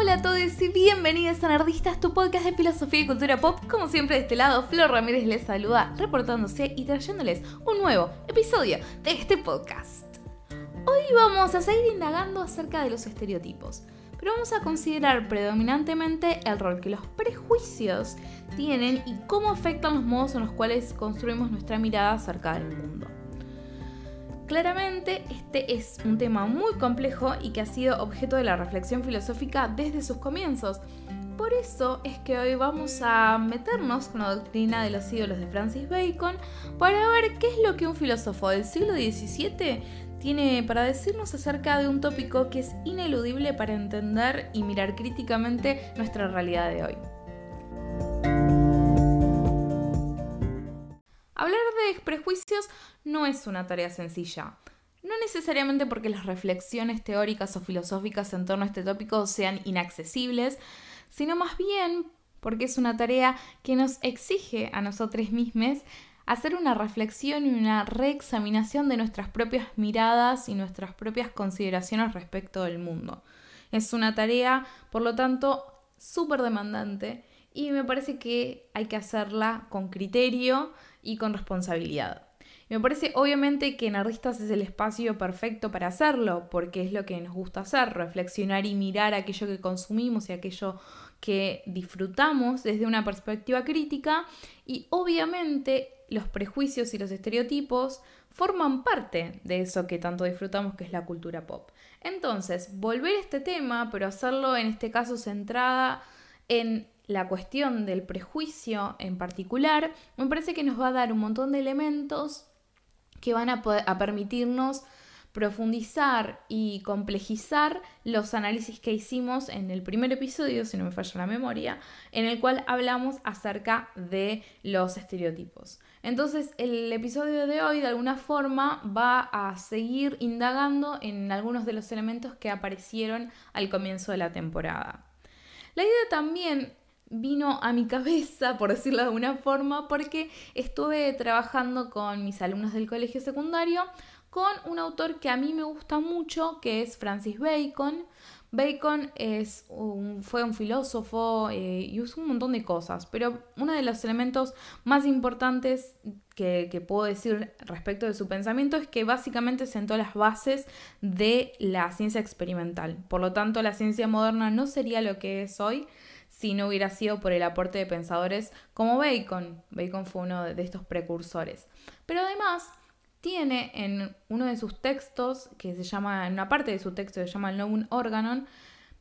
Hola a todos y bienvenidos a Nerdistas, tu podcast de filosofía y cultura pop. Como siempre de este lado, Flor Ramírez les saluda, reportándose y trayéndoles un nuevo episodio de este podcast. Hoy vamos a seguir indagando acerca de los estereotipos, pero vamos a considerar predominantemente el rol que los prejuicios tienen y cómo afectan los modos en los cuales construimos nuestra mirada acerca del mundo. Claramente este es un tema muy complejo y que ha sido objeto de la reflexión filosófica desde sus comienzos. Por eso es que hoy vamos a meternos con la doctrina de los ídolos de Francis Bacon para ver qué es lo que un filósofo del siglo XVII tiene para decirnos acerca de un tópico que es ineludible para entender y mirar críticamente nuestra realidad de hoy. Hablar de prejuicios no es una tarea sencilla. No necesariamente porque las reflexiones teóricas o filosóficas en torno a este tópico sean inaccesibles, sino más bien porque es una tarea que nos exige a nosotros mismos hacer una reflexión y una reexaminación de nuestras propias miradas y nuestras propias consideraciones respecto del mundo. Es una tarea, por lo tanto, súper demandante y me parece que hay que hacerla con criterio y con responsabilidad. me parece obviamente que Nerdistas es el espacio perfecto para hacerlo, porque es lo que nos gusta hacer, reflexionar y mirar aquello que consumimos y aquello que disfrutamos desde una perspectiva crítica y obviamente los prejuicios y los estereotipos forman parte de eso que tanto disfrutamos que es la cultura pop. Entonces, volver a este tema, pero hacerlo en este caso centrada en la cuestión del prejuicio en particular, me parece que nos va a dar un montón de elementos que van a, permitirnos profundizar y complejizar los análisis que hicimos en el primer episodio, si no me falla la memoria, en el cual hablamos acerca de los estereotipos. Entonces, el episodio de hoy de alguna forma va a seguir indagando en algunos de los elementos que aparecieron al comienzo de la temporada. La idea también vino a mi cabeza, por decirlo de alguna forma, porque estuve trabajando con mis alumnos del colegio secundario con un autor que a mí me gusta mucho, que es Francis Bacon. Bacon es fue un filósofo eh, y usó un montón de cosas, pero uno de los elementos más importantes que, que, puedo decir respecto de su pensamiento es que básicamente sentó las bases de la ciencia experimental. Por lo tanto, la ciencia moderna no sería lo que es hoy si no hubiera sido por el aporte de pensadores como Bacon. Bacon fue uno de estos precursores. Pero además tiene en uno de sus textos, que se llama, en una parte de su texto que se llama el Novum Organon,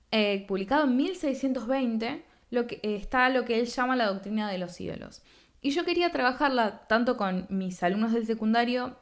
eh, publicado en 1620, lo que, eh, está lo que él llama la doctrina de los ídolos. Y yo quería trabajarla tanto con mis alumnos del secundario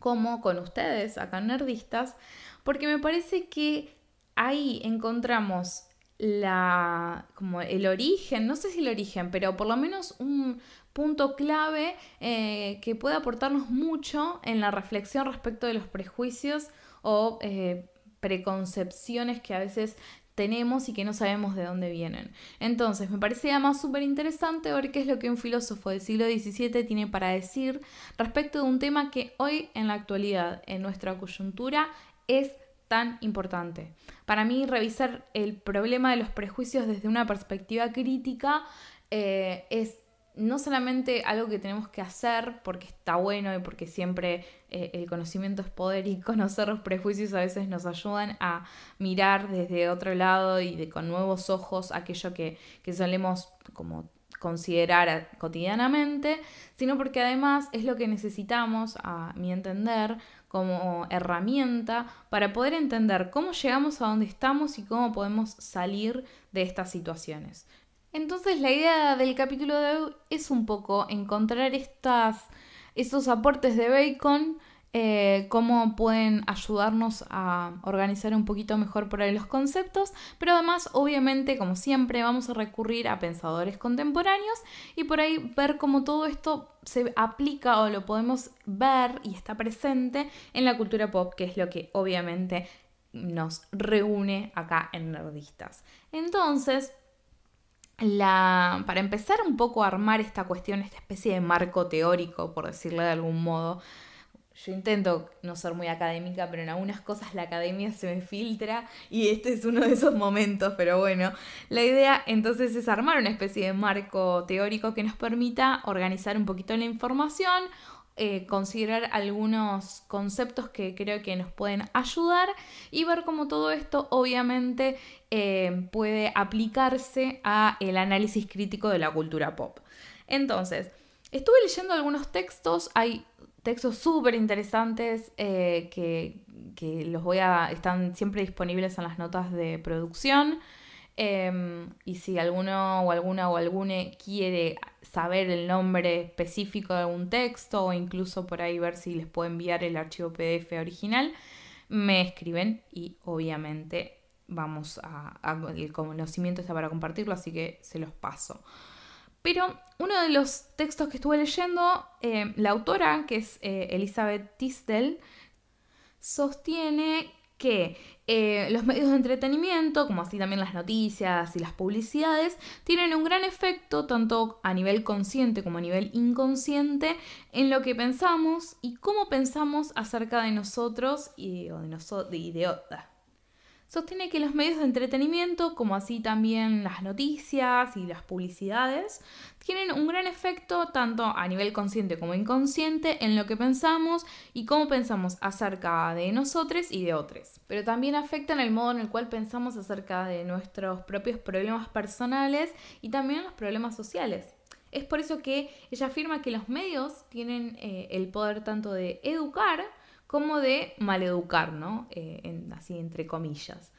como con ustedes, acá nerdistas, porque me parece que ahí encontramos la, como el origen, no sé si el origen, pero por lo menos un punto clave eh, que puede aportarnos mucho en la reflexión respecto de los prejuicios o eh, preconcepciones que a veces tenemos y que no sabemos de dónde vienen. Entonces, me parece además súper interesante ver qué es lo que un filósofo del siglo XVII tiene para decir respecto de un tema que hoy en la actualidad, en nuestra coyuntura, es tan importante. Para mí, revisar el problema de los prejuicios desde una perspectiva crítica eh, es no solamente algo que tenemos que hacer porque está bueno y porque siempre eh, el conocimiento es poder y conocer los prejuicios a veces nos ayudan a mirar desde otro lado y con nuevos ojos aquello que, que solemos como considerar cotidianamente, sino porque además es lo que necesitamos, a mi entender, como herramienta para poder entender cómo llegamos a donde estamos y cómo podemos salir de estas situaciones. Entonces la idea del capítulo de hoy es un poco encontrar estas, estos aportes de Bacon eh, cómo pueden ayudarnos a organizar un poquito mejor por ahí los conceptos, pero además obviamente como siempre vamos a recurrir a pensadores contemporáneos y por ahí ver cómo todo esto se aplica o lo podemos ver y está presente en la cultura pop, que es lo que obviamente nos reúne acá en Nerdistas. Entonces, para empezar un poco a armar esta cuestión, esta especie de marco teórico, por decirlo de algún modo, yo intento no ser muy académica, pero en algunas cosas la academia se me filtra y este es uno de esos momentos, pero bueno, la idea entonces es armar una especie de marco teórico que nos permita organizar un poquito la información, eh, considerar algunos conceptos que creo que nos pueden ayudar y ver cómo todo esto obviamente eh, puede aplicarse a el análisis crítico de la cultura pop. Entonces, estuve leyendo algunos textos, hay textos súper interesantes eh, que, los voy a. están siempre disponibles en las notas de producción. Em, y si alguno o alguna o algune quiere saber el nombre específico de algún texto o incluso por ahí ver si les puedo enviar el archivo PDF original, me escriben y obviamente vamos a, el conocimiento está para compartirlo, así que se los paso. Pero uno de los textos que estuve leyendo, eh, la autora, que es eh, Elizabeth Tisdell, sostiene que eh, los medios de entretenimiento, como así también las noticias y las publicidades, tienen un gran efecto tanto a nivel consciente como a nivel inconsciente en lo que pensamos y cómo pensamos acerca de nosotros y, de, nosotros y de, sostiene que los medios de entretenimiento, como así también las noticias y las publicidades, tienen un gran efecto tanto a nivel consciente como inconsciente en lo que pensamos y cómo pensamos acerca de nosotros y de otros. Pero también afectan el modo en el cual pensamos acerca de nuestros propios problemas personales y también los problemas sociales. Es por eso que ella afirma que los medios tienen eh, el poder tanto de educar como de maleducar, ¿no? Eh, así entre comillas.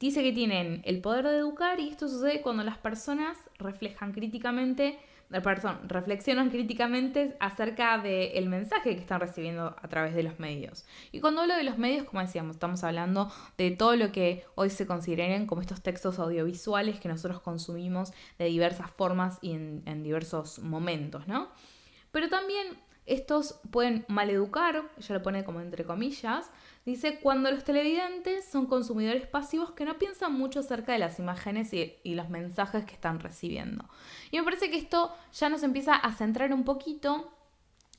Dice que tienen el poder de educar y esto sucede cuando las personas reflejan críticamente, eh, perdón, reflexionan críticamente acerca del mensaje que están recibiendo a través de los medios. Y cuando hablo de los medios, como decíamos, estamos hablando de todo lo que hoy se consideran como estos textos audiovisuales que nosotros consumimos de diversas formas y en, en diversos momentos, ¿no? Pero también estos pueden maleducar, ella lo pone como entre comillas, dice cuando los televidentes son consumidores pasivos que no piensan mucho acerca de las imágenes y, los mensajes que están recibiendo. Y me parece que esto ya nos empieza a centrar un poquito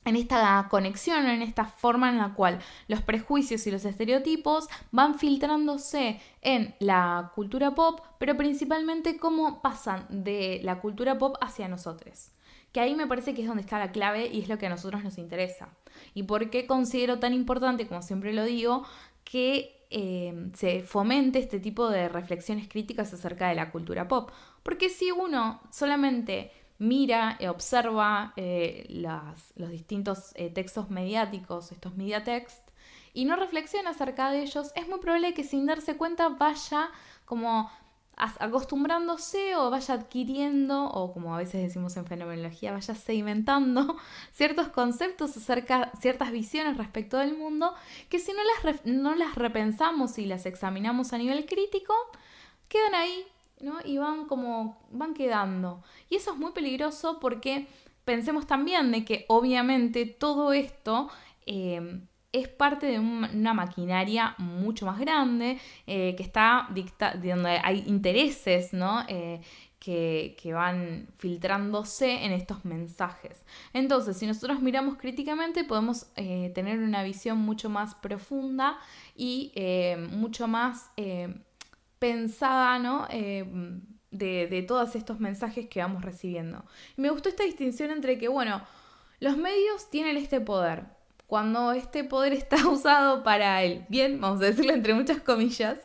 en esta conexión, en esta forma en la cual los prejuicios y los estereotipos van filtrándose en la cultura pop, pero principalmente cómo pasan de la cultura pop hacia nosotros que ahí me parece que es donde está la clave y es lo que a nosotros nos interesa. Y por qué considero tan importante, como siempre lo digo, que eh, se fomente este tipo de reflexiones críticas acerca de la cultura pop. Porque si uno solamente mira y observa eh, los distintos eh, textos mediáticos, estos mediatext, y no reflexiona acerca de ellos, es muy probable que sin darse cuenta vaya como acostumbrándose o vaya adquiriendo, o como a veces decimos en fenomenología, vaya sedimentando ciertos conceptos acerca, ciertas visiones respecto del mundo, que si no las, no las repensamos y las examinamos a nivel crítico, quedan ahí, ¿no? Y van como, van quedando. Y eso es muy peligroso porque pensemos también de que obviamente todo esto... Eh, es parte de una maquinaria mucho más grande, eh, que está dicta donde hay intereses, ¿no? Eh, que, van filtrándose en estos mensajes. Entonces, si nosotros miramos críticamente, podemos eh, tener una visión mucho más profunda y mucho más pensada, ¿no? De, de, todos estos mensajes que vamos recibiendo. me gustó esta distinción entre que, bueno, los medios tienen este poder, cuando este poder está usado para el bien, vamos a decirlo entre muchas comillas,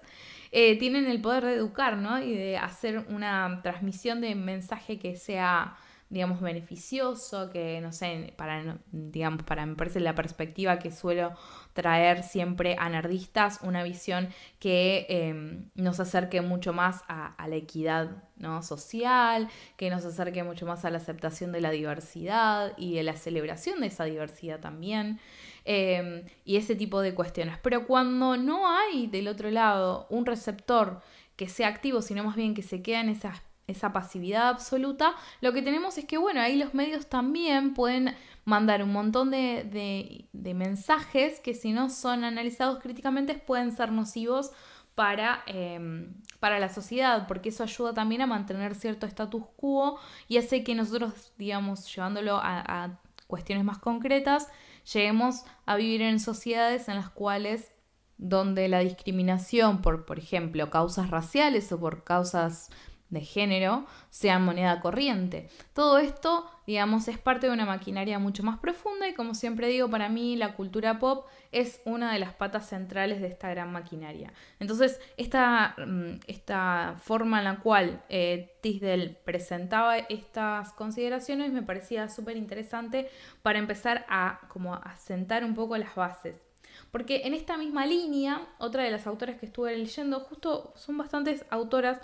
eh, tienen el poder de educar, ¿no? Y de hacer una transmisión de mensaje que sea, digamos, beneficioso, que, no sé, para, digamos, para, me la perspectiva que suelo traer siempre a nerdistas, una visión que em, nos acerque mucho más a, la equidad ¿no? social, que nos acerque mucho más a la aceptación de la diversidad y de la celebración de esa diversidad también. Em, y ese tipo de cuestiones. Pero cuando no hay del otro lado un receptor que sea activo, sino más bien que se queda en esa, esa pasividad absoluta, lo que tenemos es que, bueno, ahí los medios también pueden mandar un montón de, mensajes que si no son analizados críticamente pueden ser nocivos para, em, para, la sociedad, porque eso ayuda también a mantener cierto status quo y hace que nosotros, digamos, llevándolo a, a cuestiones más concretas, lleguemos a vivir en sociedades en las cuales donde la discriminación por, por ejemplo, causas raciales o por causas de género sean moneda corriente. Todo esto, digamos, es parte de una maquinaria mucho más profunda y como siempre digo, para mí la cultura pop es una de las patas centrales de esta gran maquinaria. Entonces, esta, mm, esta forma en la cual eh, Tisdell presentaba estas consideraciones me parecía súper interesante para empezar a, como, a un poco las bases porque en esta misma línea, otra de las autoras que estuve leyendo, justo son bastantes autoras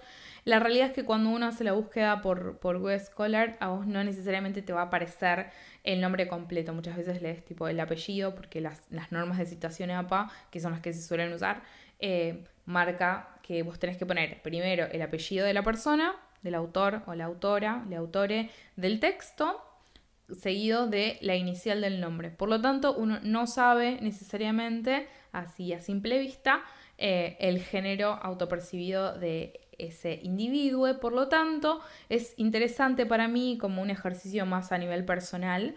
la realidad es que cuando uno hace la búsqueda por, por Web Scholar, a vos no necesariamente te va a aparecer el nombre completo. Muchas veces lees tipo el apellido, porque las, normas de citación APA, que son las que se suelen usar, eh, marca que vos tenés que poner primero el apellido de la persona, del autor o la autora, el autore del texto, seguido de la inicial del nombre. Por lo tanto, uno no sabe necesariamente, así a simple vista, eh, el género autopercibido de ese individuo. Por lo tanto, es interesante para mí como un ejercicio más a nivel personal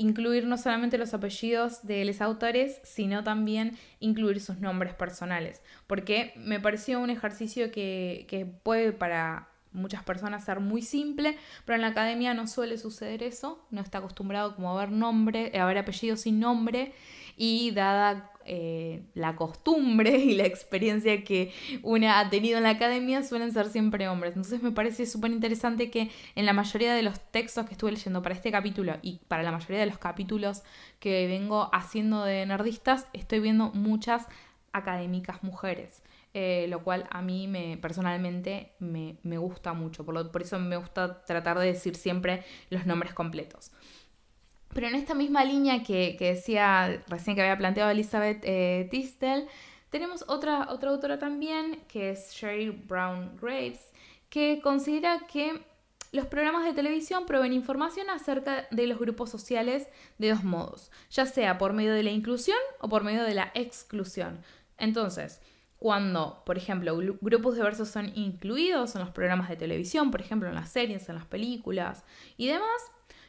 incluir no solamente los apellidos de los autores, sino también incluir sus nombres personales, porque me pareció un ejercicio que, que puede para muchas personas ser muy simple, pero en la academia no suele suceder eso, no está acostumbrado como a ver nombre, a ver apellidos sin nombre y dada eh, la costumbre y la experiencia que una ha tenido en la academia suelen ser siempre hombres. Entonces me parece súper interesante que en la mayoría de los textos que estuve leyendo para este capítulo y para la mayoría de los capítulos que vengo haciendo de nerdistas, estoy viendo muchas académicas mujeres. Eh, lo cual a mí me, personalmente me, gusta mucho, por, por, eso me gusta tratar de decir siempre los nombres completos. Pero en esta misma línea que, decía recién que había planteado Elizabeth eh, Tistel, tenemos otra, otra autora también, que es Sherry Brown Graves, que considera que los programas de televisión proveen información acerca de los grupos sociales de dos modos, ya sea por medio de la inclusión o por medio de la exclusión. Entonces, cuando, por ejemplo, grupos diversos son incluidos en los programas de televisión, por ejemplo, en las series, en las películas y demás,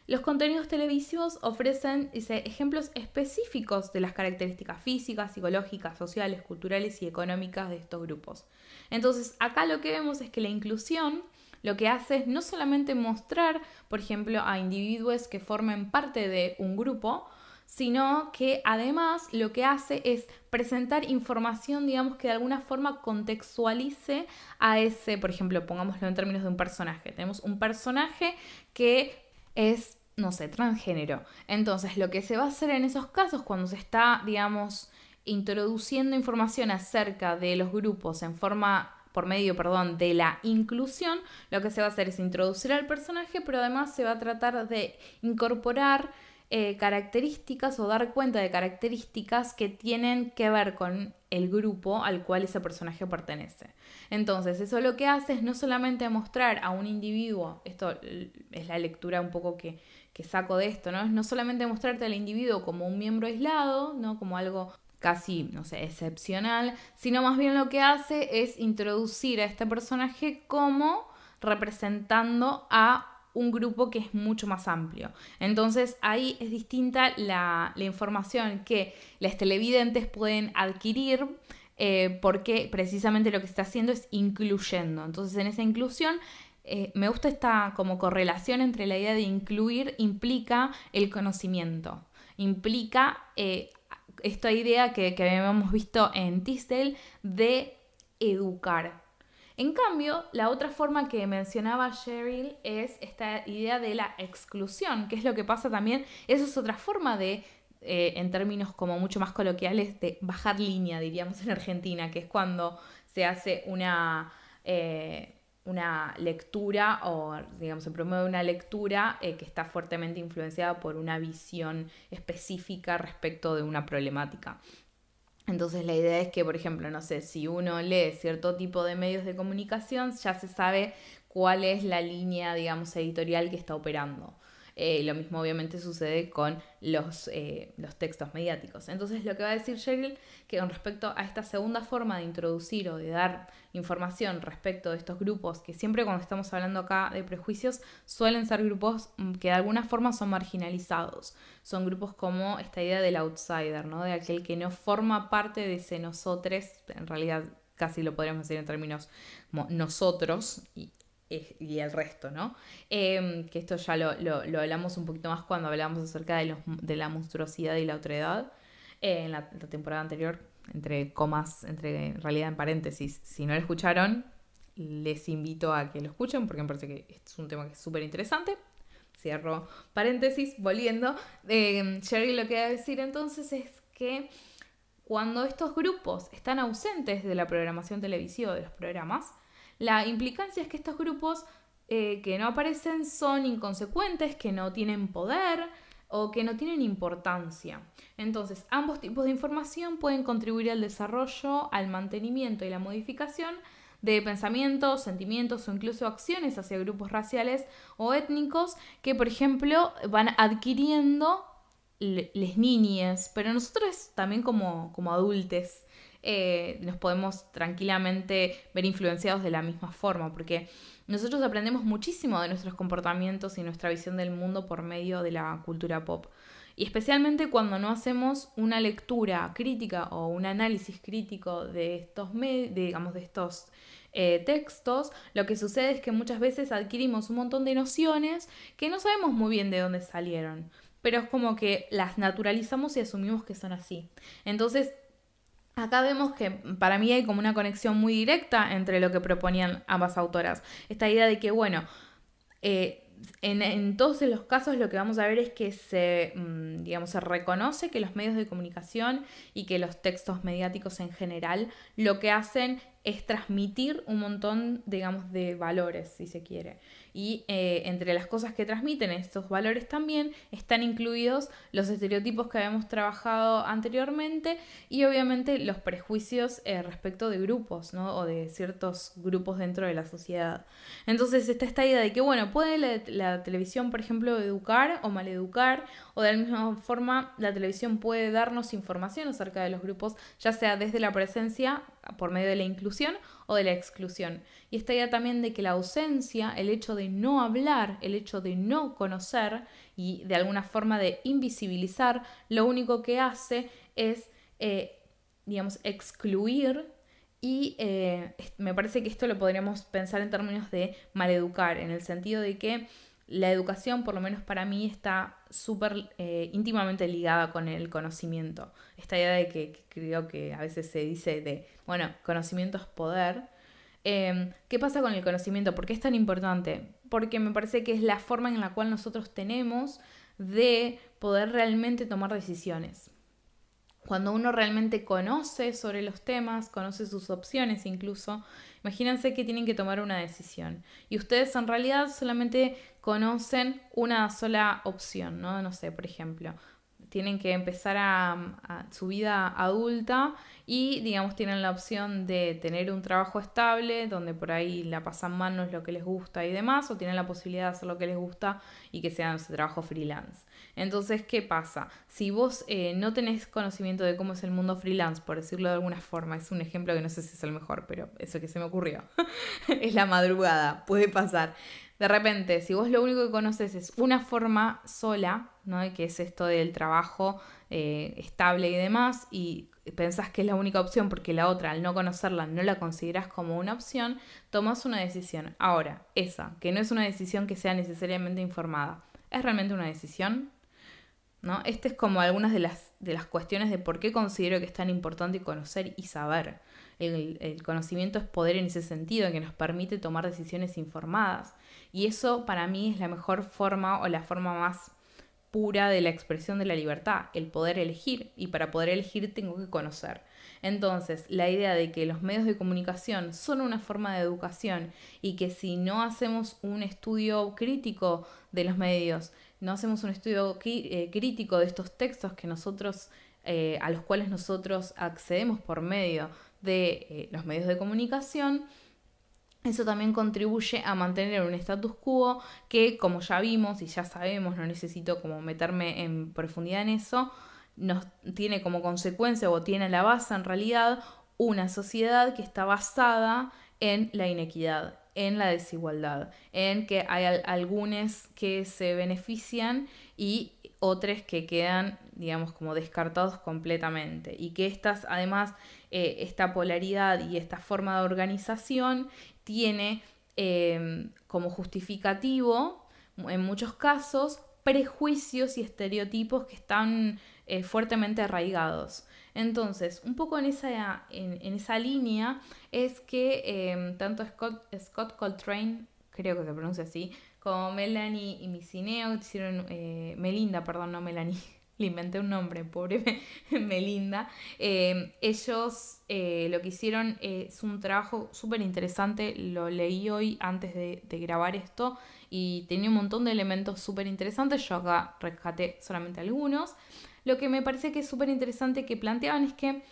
los contenidos televisivos ofrecen ejemplos específicos de las características físicas, psicológicas, sociales, culturales y económicas de estos grupos. Entonces, acá lo que vemos es que la inclusión lo que hace es no solamente mostrar, por ejemplo, a individuos que formen parte de un grupo, sino que además lo que hace es presentar información, digamos, que de alguna forma contextualice a ese, por ejemplo, pongámoslo en términos de un personaje. Tenemos un personaje que es, no sé, transgénero. Entonces, lo que se va a hacer en esos casos, cuando se está, digamos, introduciendo información acerca de los grupos en forma por medio, perdón, de la inclusión, lo que se va a hacer es introducir al personaje, pero además se va a tratar de incorporar eh, características o dar cuenta de características que tienen que ver con el grupo al cual ese personaje pertenece. Entonces, eso lo que hace es no solamente mostrar a un individuo, esto es la lectura un poco que, que saco de esto, ¿no? Es no solamente mostrarte al individuo como un miembro aislado, ¿no? Como algo casi, no sé, excepcional, sino más bien lo que hace es introducir a este personaje como representando a un grupo que es mucho más amplio. Entonces ahí es distinta la, información que las televidentes pueden adquirir eh, porque precisamente lo que está haciendo es incluyendo. Entonces en esa inclusión eh, me gusta esta como correlación entre la idea de incluir implica el conocimiento, implica eh, esta idea que, que habíamos visto en Tisdale de educar, en cambio, la otra forma que mencionaba Cheryl es esta idea de la exclusión, que es lo que pasa también, eso es otra forma de, eh, en términos como mucho más coloquiales, de bajar línea, diríamos en Argentina, que es cuando se hace una... Eh, una lectura o digamos se promueve una lectura eh, que está fuertemente influenciada por una visión específica respecto de una problemática. Entonces la idea es que, por ejemplo, no sé, si uno lee cierto tipo de medios de comunicación, ya se sabe cuál es la línea, digamos, editorial que está operando. Eh, lo mismo obviamente sucede con los, eh, los textos mediáticos. Entonces lo que va a decir Sheryl, que con respecto a esta segunda forma de introducir o de dar información respecto de estos grupos, que siempre cuando estamos hablando acá de prejuicios, suelen ser grupos mm, que de alguna forma son marginalizados. Son grupos como esta idea del outsider, ¿no? De aquel que no forma parte de ese nosotros, en realidad casi lo podríamos decir en términos como nosotros, y el resto, ¿no? Em, que esto ya lo, hablamos un poquito más cuando hablamos acerca de, los, de la monstruosidad y la otredad eh, en la, temporada anterior, entre comas, entre realidad en paréntesis. Si no lo escucharon, les invito a que lo escuchen porque me parece que es un tema que es súper interesante. Cierro paréntesis, volviendo. Eh, Sherry lo que va a decir entonces es que cuando estos grupos están ausentes de la programación televisiva de los programas, la implicancia es que estos grupos eh, que no aparecen son inconsecuentes, que no tienen poder o que no tienen importancia. Entonces, ambos tipos de información pueden contribuir al desarrollo, al mantenimiento y la modificación de pensamientos, sentimientos o incluso acciones hacia grupos raciales o étnicos que, por ejemplo, van adquiriendo les niñas, pero nosotros también como, como adultos eh, nos podemos tranquilamente ver influenciados de la misma forma, porque nosotros aprendemos muchísimo de nuestros comportamientos y nuestra visión del mundo por medio de la cultura pop. Y especialmente cuando no hacemos una lectura crítica o un análisis crítico de estos, digamos, de estos eh, textos, lo que sucede es que muchas veces adquirimos un montón de nociones que no sabemos muy bien de dónde salieron, pero es como que las naturalizamos y asumimos que son así. Entonces, Acá vemos que para mí hay como una conexión muy directa entre lo que proponían ambas autoras. Esta idea de que, bueno, eh, en, todos los casos lo que vamos a ver es que se, mm, digamos, se reconoce que los medios de comunicación y que los textos mediáticos en general lo que hacen es transmitir un montón, digamos, de valores, si se quiere. Y eh, entre las cosas que transmiten estos valores también están incluidos los estereotipos que habíamos trabajado anteriormente y obviamente los prejuicios eh, respecto de grupos, ¿no? O de ciertos grupos dentro de la sociedad. Entonces está esta idea de que, bueno, puede la, la televisión, por ejemplo, educar o maleducar, o de la misma forma la televisión puede darnos información acerca de los grupos, ya sea desde la presencia por medio de la inclusión o de la exclusión. Y esta idea también de que la ausencia, el hecho de no hablar, el hecho de no conocer y de alguna forma de invisibilizar, lo único que hace es, eh, digamos, excluir y eh, me parece que esto lo podríamos pensar en términos de maleducar, en el sentido de que la educación, por lo menos para mí, está súper eh, íntimamente ligada con el conocimiento. Esta idea de que, creo que a veces se dice de, bueno, conocimiento es poder. Em, ¿Qué pasa con el conocimiento? ¿Por qué es tan importante? Porque me parece que es la forma en la cual nosotros tenemos de poder realmente tomar decisiones. Cuando uno realmente conoce sobre los temas, conoce sus opciones incluso, imagínense que tienen que tomar una decisión. Y ustedes en realidad solamente conocen una sola opción, ¿no? No sé, por ejemplo, tienen que empezar a, su vida adulta y digamos tienen la opción de tener un trabajo estable donde por ahí la pasan mal no es lo que les gusta y demás o tienen la posibilidad de hacer lo que les gusta y que sea ese trabajo freelance. Entonces, ¿qué pasa? Si vos eh, no tenés conocimiento de cómo es el mundo freelance, por decirlo de alguna forma, es un ejemplo que no sé si es el mejor, pero eso que se me ocurrió, es la madrugada, puede pasar. De repente, si vos lo único que conoces es una forma sola, ¿no? que es esto del trabajo eh, estable y demás, y pensás que es la única opción porque la otra, al no conocerla, no la consideras como una opción, tomas una decisión. Ahora, esa, que no es una decisión que sea necesariamente informada, ¿es realmente una decisión? ¿No? Este es como algunas de las, de las cuestiones de por qué considero que es tan importante conocer y saber. El, el, conocimiento es poder en ese sentido, que nos permite tomar decisiones informadas. Y eso para mí es la mejor forma o la forma más pura de la expresión de la libertad, el poder elegir. Y para poder elegir tengo que conocer. Entonces, la idea de que los medios de comunicación son una forma de educación y que si no hacemos un estudio crítico de los medios, no hacemos un estudio eh, crítico de estos textos que nosotros, eh, a los cuales nosotros accedemos por medio de eh, los medios de comunicación, eso también contribuye a mantener un status quo que, como ya vimos y ya sabemos, no necesito como meterme en profundidad en eso, nos tiene como consecuencia o tiene la base en realidad una sociedad que está basada en la inequidad, en la desigualdad, en que hay algunos que se benefician y otros que quedan, digamos, como descartados completamente. Y que estas, además, eh, esta polaridad y esta forma de organización tiene em, como justificativo, en muchos casos, prejuicios y estereotipos que están eh, fuertemente arraigados. Entonces, un poco en esa, en, esa línea es que em, tanto Scott, Scott Coltrane, creo que se pronuncia así, como Melanie y Micineo hicieron, eh, Melinda, perdón, no Melanie, le inventé un nombre, pobre Melinda. Em, ellos eh, lo que hicieron es un trabajo súper interesante, lo leí hoy antes de, de, grabar esto y tenía un montón de elementos súper interesantes, yo acá rescaté solamente algunos. Lo que me parece que es súper interesante que planteaban es que,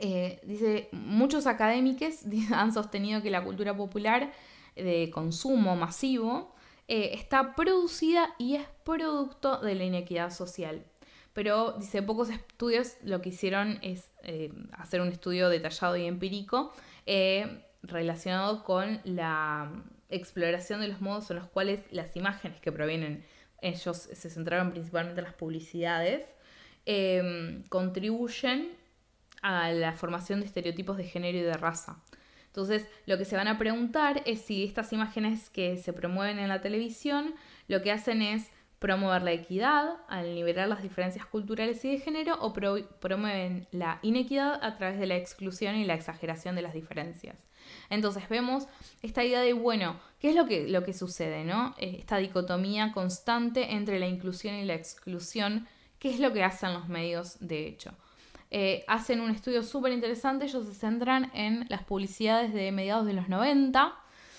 eh, dice, muchos académicos han sostenido que la cultura popular de consumo masivo eh, está producida y es producto de la inequidad social. Pero, dice, pocos estudios lo que hicieron es eh, hacer un estudio detallado y empírico relacionado con la exploración de los modos en los cuales las imágenes que provienen ellos se centraron principalmente en las publicidades, contribuyen a la formación de estereotipos de género y de raza. Entonces, lo que se van a preguntar es si estas imágenes que se promueven en la televisión lo que hacen es promover la equidad al liberar las diferencias culturales y de género o promueven la inequidad a través de la exclusión y la exageración de las diferencias. Entonces vemos esta idea de, bueno, ¿qué es lo que, lo que sucede? ¿no? Eh, esta dicotomía constante entre la inclusión y la exclusión, ¿qué es lo que hacen los medios de hecho? Eh, hacen un estudio súper interesante, ellos se centran en las publicidades de mediados de los 90.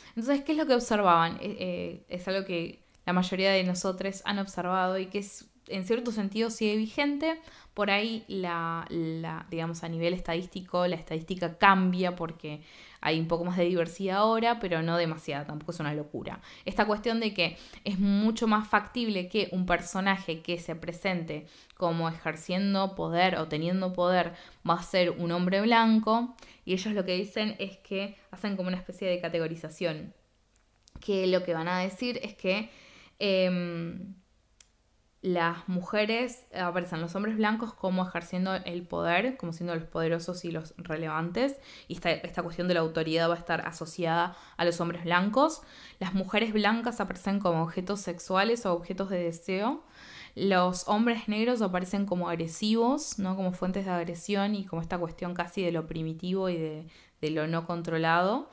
Entonces, ¿qué es lo que observaban? Eh, es algo que la mayoría de nosotros han observado y que es en cierto sentido sigue vigente. Por ahí la, la, digamos, a nivel estadístico, la estadística cambia porque hay un poco más de diversidad ahora, pero no demasiada, tampoco es una locura. Esta cuestión de que es mucho más factible que un personaje que se presente como ejerciendo poder o teniendo poder va a ser un hombre blanco, y ellos lo que dicen es que hacen como una especie de categorización, que lo que van a decir es que... Em, las mujeres aparecen los hombres blancos como ejerciendo el poder, como siendo los poderosos y los relevantes, y esta, esta, cuestión de la autoridad va a estar asociada a los hombres blancos. Las mujeres blancas aparecen como objetos sexuales o objetos de deseo. Los hombres negros aparecen como agresivos, ¿no? como fuentes de agresión y como esta cuestión casi de lo primitivo y de, de lo no controlado.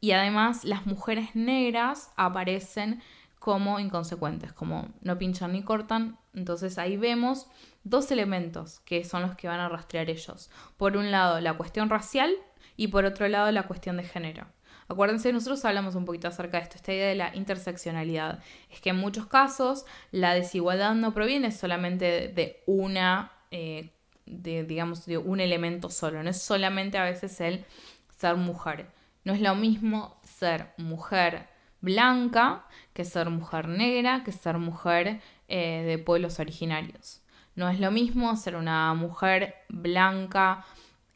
Y además las mujeres negras aparecen como inconsecuentes, como no pinchan ni cortan. Entonces ahí vemos dos elementos que son los que van a rastrear ellos. Por un lado, la cuestión racial y por otro lado, la cuestión de género. Acuérdense, nosotros hablamos un poquito acerca de esto, esta idea de la interseccionalidad. Es que en muchos casos la desigualdad no proviene solamente de una, eh, de, digamos, de un elemento solo. No es solamente a veces el ser mujer. No es lo mismo ser mujer blanca que ser mujer negra, que ser mujer eh, de pueblos originarios. No es lo mismo ser una mujer blanca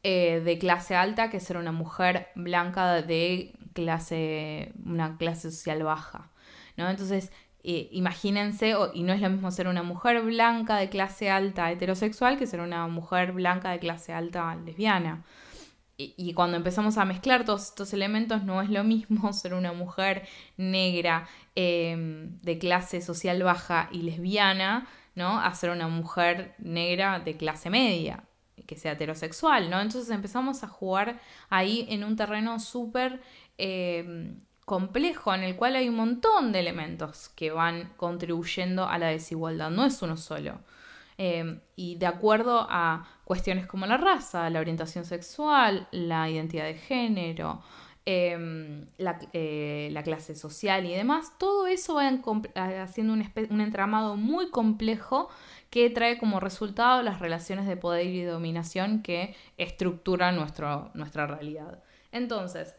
eh, de clase alta que ser una mujer blanca de clase, una clase social baja. ¿no? Entonces, eh, imagínense, y no es lo mismo ser una mujer blanca de clase alta heterosexual que ser una mujer blanca de clase alta lesbiana y, cuando empezamos a mezclar todos estos elementos, no es lo mismo ser una mujer negra em, de clase social baja y lesbiana, ¿no? A ser una mujer negra de clase media, que sea heterosexual, ¿no? Entonces empezamos a jugar ahí en un terreno súper em, complejo en el cual hay un montón de elementos que van contribuyendo a la desigualdad, no es uno solo. Em, y de acuerdo a cuestiones como la raza, la orientación sexual, la identidad de género, em, eh, la, clase social y demás, todo eso va haciendo un, un, entramado muy complejo que trae como resultado las relaciones de poder y dominación que estructuran nuestro, nuestra realidad. Entonces,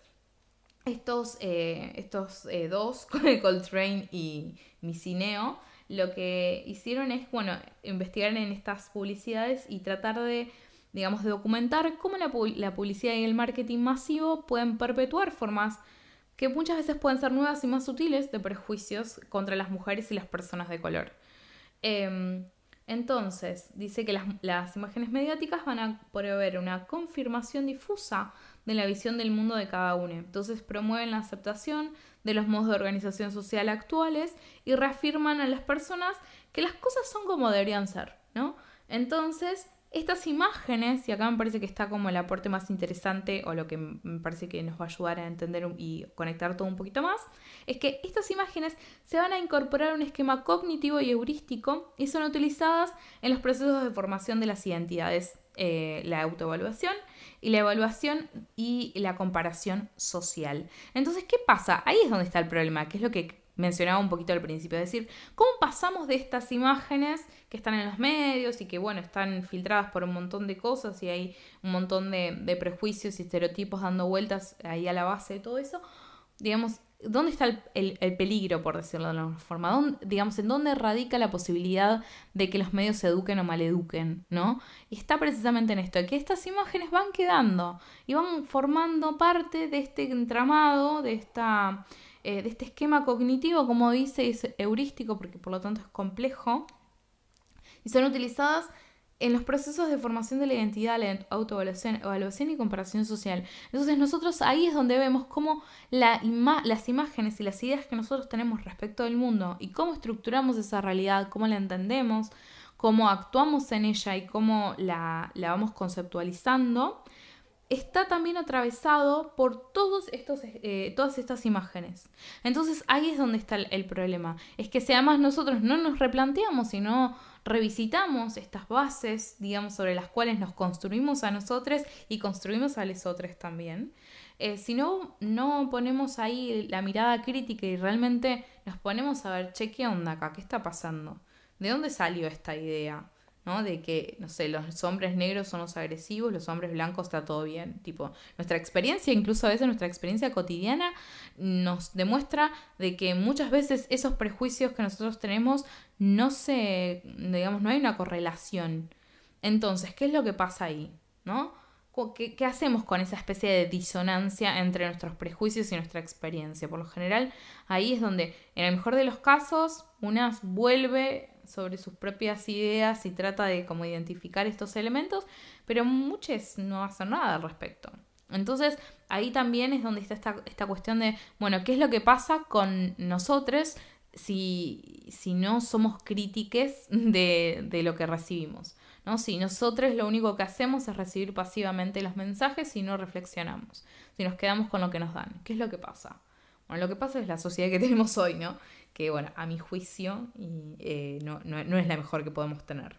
estos, eh, estos eh, dos, Coltrane y Micineo, lo que hicieron es, bueno, investigar en estas publicidades y tratar de, digamos, de documentar cómo la, publicidad y el marketing masivo pueden perpetuar formas que muchas veces pueden ser nuevas y más sutiles de prejuicios contra las mujeres y las personas de color. Em, entonces, dice que las, las, imágenes mediáticas van a proveer una confirmación difusa de la visión del mundo de cada uno. Entonces promueven la aceptación de los modos de organización social actuales y reafirman a las personas que las cosas son como deberían ser, ¿no? Entonces, estas imágenes, y acá me parece que está como el aporte más interesante o lo que me parece que nos va a ayudar a entender y conectar todo un poquito más, es que estas imágenes se van a incorporar a un esquema cognitivo y heurístico y son utilizadas en los procesos de formación de las identidades, eh, la autoevaluación y la evaluación y la comparación social. Entonces, ¿qué pasa? Ahí es donde está el problema, que es lo que mencionaba un poquito al principio, es decir, cómo pasamos de estas imágenes que están en los medios y que, bueno, están filtradas por un montón de cosas y hay un montón de, prejuicios y estereotipos dando vueltas ahí a la base de todo eso, digamos, ¿dónde está el, peligro, por decirlo de alguna forma? digamos, ¿en dónde radica la posibilidad de que los medios se eduquen o maleduquen, ¿no? Y está precisamente en esto, que estas imágenes van quedando y van formando parte de este entramado, de esta eh, de este esquema cognitivo, como dice, es heurístico porque por lo tanto es complejo, y son utilizadas en los procesos de formación de la identidad, la autoevaluación evaluación y comparación social. Entonces nosotros ahí es donde vemos cómo la las imágenes y las ideas que nosotros tenemos respecto del mundo y cómo estructuramos esa realidad, cómo la entendemos, cómo actuamos en ella y cómo la, la vamos conceptualizando, está también atravesado por todos estos, eh, todas estas imágenes. Entonces ahí es donde está el, problema. Es que si además nosotros no nos replanteamos y no revisitamos estas bases, digamos, sobre las cuales nos construimos a nosotros y construimos a los otros también, eh, si no, no ponemos ahí la mirada crítica y realmente nos ponemos a ver, che, ¿qué onda acá? ¿Qué está pasando? ¿De dónde salió esta idea? ¿No? De que, no sé, los hombres negros son los agresivos, los hombres blancos está todo bien. Tipo, nuestra experiencia, incluso a veces nuestra experiencia cotidiana, nos demuestra de que muchas veces esos prejuicios que nosotros tenemos no se, digamos, no hay una correlación. Entonces, ¿qué es lo que pasa ahí? ¿No? ¿Qué, ¿Qué, hacemos con esa especie de disonancia entre nuestros prejuicios y nuestra experiencia? Por lo general, ahí es donde, en el mejor de los casos, una vuelve sobre sus propias ideas y trata de como identificar estos elementos, pero muchos no hacen nada al respecto. Entonces, ahí también es donde está esta, esta cuestión de, bueno, ¿qué es lo que pasa con nosotros si, si no somos críticos de, de, lo que recibimos? ¿No? Si nosotros lo único que hacemos es recibir pasivamente los mensajes y no reflexionamos, si nos quedamos con lo que nos dan, ¿qué es lo que pasa? Bueno, lo que pasa es la sociedad que tenemos hoy, ¿no? que, bueno, a mi juicio y, eh, no, no, es la mejor que podemos tener.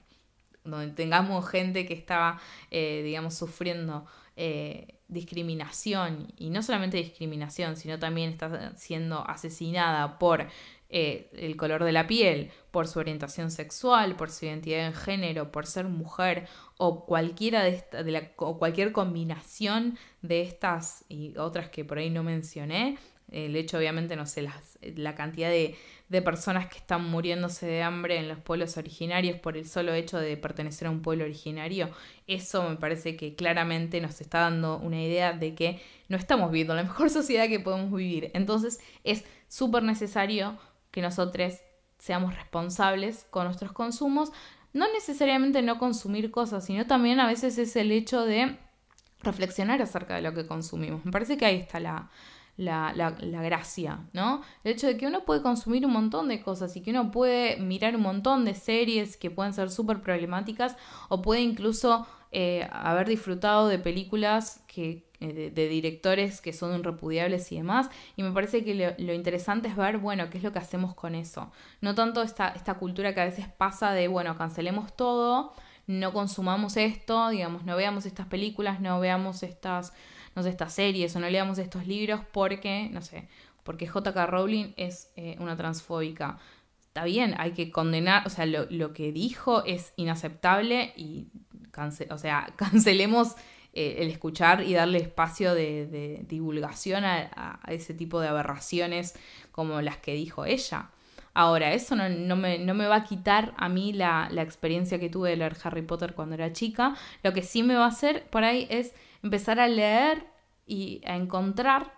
Donde tengamos gente que estaba, eh, digamos, sufriendo eh, discriminación, y no solamente discriminación, sino también está siendo asesinada por el color de la piel, por su orientación sexual, por su identidad de género, por ser mujer o cualquiera de, de la, o cualquier combinación de estas y otras que por ahí no mencioné, el hecho, obviamente, no sé, las, la cantidad de, de, personas que están muriéndose de hambre en los pueblos originarios por el solo hecho de pertenecer a un pueblo originario, eso me parece que claramente nos está dando una idea de que no estamos viviendo la mejor sociedad que podemos vivir. Entonces es súper necesario que nosotros seamos responsables con nuestros consumos, no necesariamente no consumir cosas, sino también a veces es el hecho de reflexionar acerca de lo que consumimos. Me parece que ahí está la, la, la, gracia, ¿no? El hecho de que uno puede consumir un montón de cosas y que uno puede mirar un montón de series que pueden ser súper problemáticas o puede incluso eh, haber disfrutado de películas que, eh, de, directores que son irrepudiables y demás. Y me parece que lo, interesante es ver, bueno, qué es lo que hacemos con eso. No tanto esta, esta cultura que a veces pasa de, bueno, cancelemos todo, no consumamos esto, digamos, no veamos estas películas, no veamos estas no sé, estas series o no leamos estos libros porque, no sé, porque JK Rowling es eh, una transfóbica. Está bien, hay que condenar, o sea, lo, que dijo es inaceptable y, o sea, cancelemos eh, el escuchar y darle espacio de, divulgación a, ese tipo de aberraciones como las que dijo ella. Ahora, eso no, me, va a quitar a mí la, experiencia que tuve de leer Harry Potter cuando era chica. Lo que sí me va a hacer por ahí es empezar a leer y a encontrar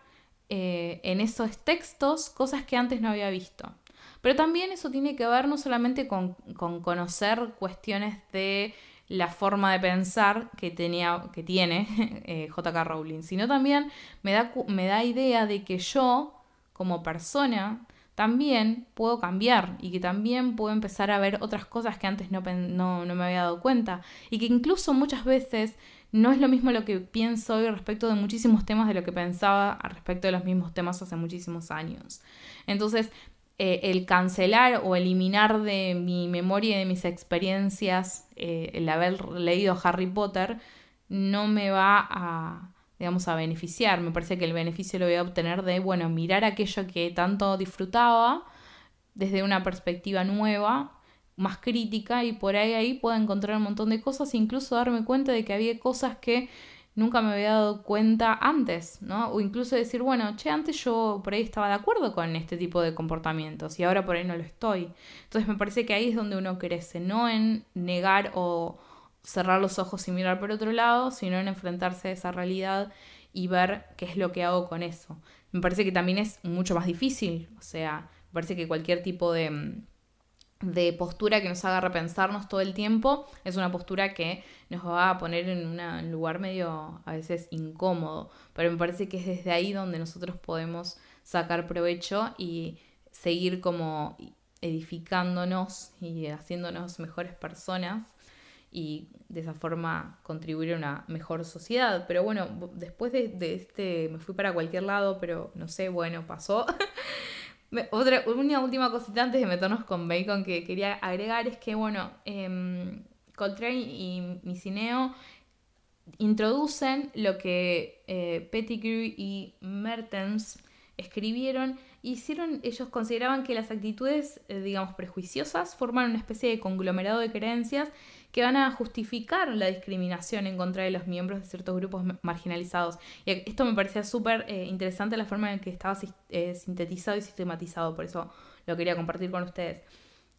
eh, en esos textos cosas que antes no había visto. Pero también eso tiene que ver no solamente con, conocer cuestiones de la forma de pensar que, tenía, que tiene eh, JK Rowling, sino también me da, me da idea de que yo, como persona, también puedo cambiar y que también puedo empezar a ver otras cosas que antes no, no, no, me había dado cuenta y que incluso muchas veces no es lo mismo lo que pienso hoy respecto de muchísimos temas de lo que pensaba respecto de los mismos temas hace muchísimos años. Entonces, eh, el cancelar o eliminar de mi memoria y de mis experiencias eh, el haber leído Harry Potter no me va a, digamos, a beneficiar. Me parece que el beneficio lo voy a obtener de, bueno, mirar aquello que tanto disfrutaba desde una perspectiva nueva, más crítica, y por ahí ahí puedo encontrar un montón de cosas, incluso darme cuenta de que había cosas que nunca me había dado cuenta antes, ¿no? O incluso decir, bueno, che, antes yo por ahí estaba de acuerdo con este tipo de comportamientos y ahora por ahí no lo estoy. Entonces me parece que ahí es donde uno crece, no en negar o cerrar los ojos y mirar por otro lado, sino en enfrentarse a esa realidad y ver qué es lo que hago con eso. Me parece que también es mucho más difícil, o sea, me parece que cualquier tipo de mm, de postura que nos haga repensarnos todo el tiempo, es una postura que nos va a poner en un lugar medio a veces incómodo, pero me parece que es desde ahí donde nosotros podemos sacar provecho y seguir como edificándonos y haciéndonos mejores personas y de esa forma contribuir a una mejor sociedad. Pero bueno, después de, de este me fui para cualquier lado, pero no sé, bueno, pasó. Otra, una última cosita antes de meternos con Bacon que quería agregar es que, bueno, eh, Coltrane y Micineo introducen lo que eh, Pettigrew y Mertens escribieron hicieron, ellos consideraban que las actitudes, eh, digamos, prejuiciosas forman una especie de conglomerado de creencias que van a justificar la discriminación en contra de los miembros de ciertos grupos marginalizados. Y esto me parecía súper eh, interesante la forma en que estaba eh, sintetizado y sistematizado, por eso lo quería compartir con ustedes.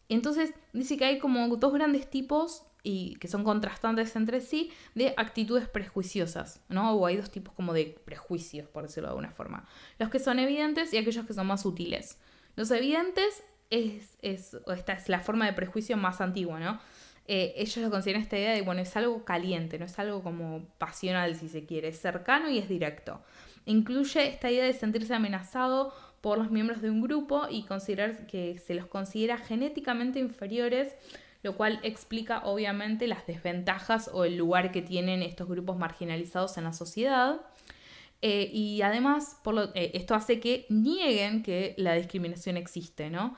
Entonces dice que hay como dos grandes tipos y que son contrastantes entre sí de actitudes prejuiciosas, ¿no? O hay dos tipos como de prejuicios, por decirlo de alguna forma. Los que son evidentes y aquellos que son más sutiles. Los evidentes es, es esta es la forma de prejuicio más antigua, ¿no? Eh, ellos lo consideran esta idea de, bueno, es algo caliente, no es algo como pasional, si se quiere, es cercano y es directo. Incluye esta idea de sentirse amenazado por los miembros de un grupo y considerar que se los considera genéticamente inferiores lo cual explica obviamente las desventajas o el lugar que tienen estos grupos marginalizados en la sociedad. Eh, y además, por eh, esto hace que nieguen que la discriminación existe, ¿no?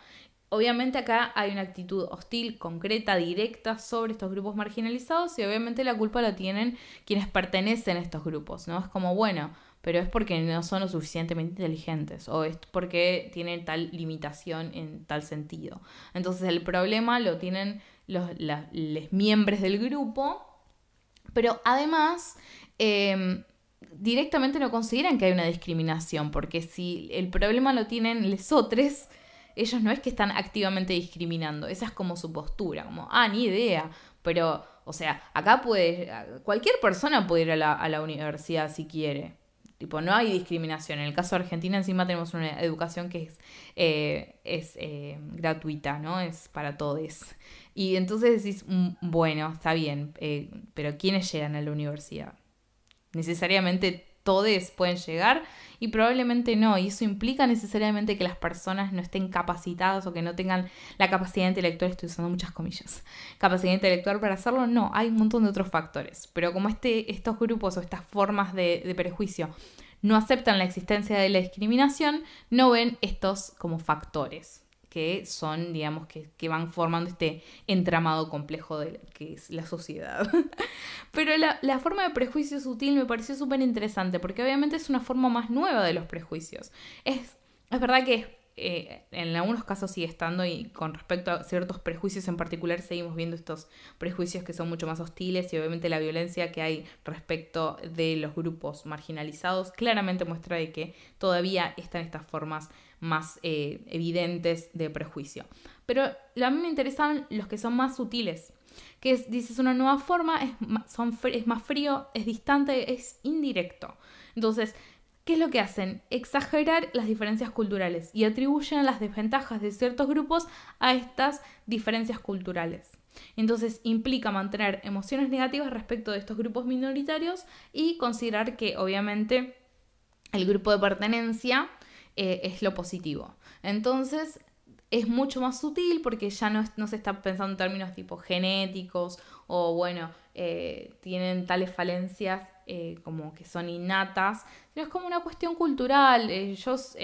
Obviamente acá hay una actitud hostil, concreta, directa sobre estos grupos marginalizados y obviamente la culpa la tienen quienes pertenecen a estos grupos, ¿no? Es como, bueno, pero es porque no son lo suficientemente inteligentes o es porque tienen tal limitación en tal sentido. Entonces el problema lo tienen los, miembros del grupo, pero además em, directamente no consideran que hay una discriminación, porque si el problema lo tienen los otros, ellos no es que están activamente discriminando, esa es como su postura, como, ah, ni idea, pero, o sea, acá puede, cualquier persona puede ir a la, universidad si quiere, Tipo, no hay discriminación. En el caso de Argentina encima tenemos una educación que es, eh, es eh, gratuita, ¿no? Es para todos. Y entonces decís, mm, bueno, está bien, eh, pero ¿quiénes llegan a la universidad? Necesariamente todos pueden llegar y probablemente no. Y eso implica necesariamente que las personas no estén capacitadas o que no tengan la capacidad intelectual, estoy usando muchas comillas, capacidad intelectual para hacerlo. No, hay un montón de otros factores. Pero como este, estos grupos o estas formas de, de prejuicio no aceptan la existencia de la discriminación, no ven estos como factores que son, digamos, que, que, van formando este entramado complejo de que es la sociedad. Pero la, la, forma de prejuicio sutil me pareció súper interesante, porque obviamente es una forma más nueva de los prejuicios. Es, es verdad que eh, en algunos casos sigue estando y con respecto a ciertos prejuicios en particular seguimos viendo estos prejuicios que son mucho más hostiles y obviamente la violencia que hay respecto de los grupos marginalizados claramente muestra de que todavía están estas formas más eh, evidentes de prejuicio. Pero a mí me interesan los que son más sutiles, que es, dices, una nueva forma, es, son, es más frío, es distante, es indirecto. Entonces, ¿Qué es lo que hacen? Exagerar las diferencias culturales y atribuyen las desventajas de ciertos grupos a estas diferencias culturales. Entonces implica mantener emociones negativas respecto de estos grupos minoritarios y considerar que obviamente el grupo de pertenencia eh, es lo positivo. Entonces es mucho más sutil porque ya no, no, se está pensando en términos tipo genéticos o bueno, eh, tienen tales falencias eh, como que son innatas, sino es como una cuestión cultural. Ellos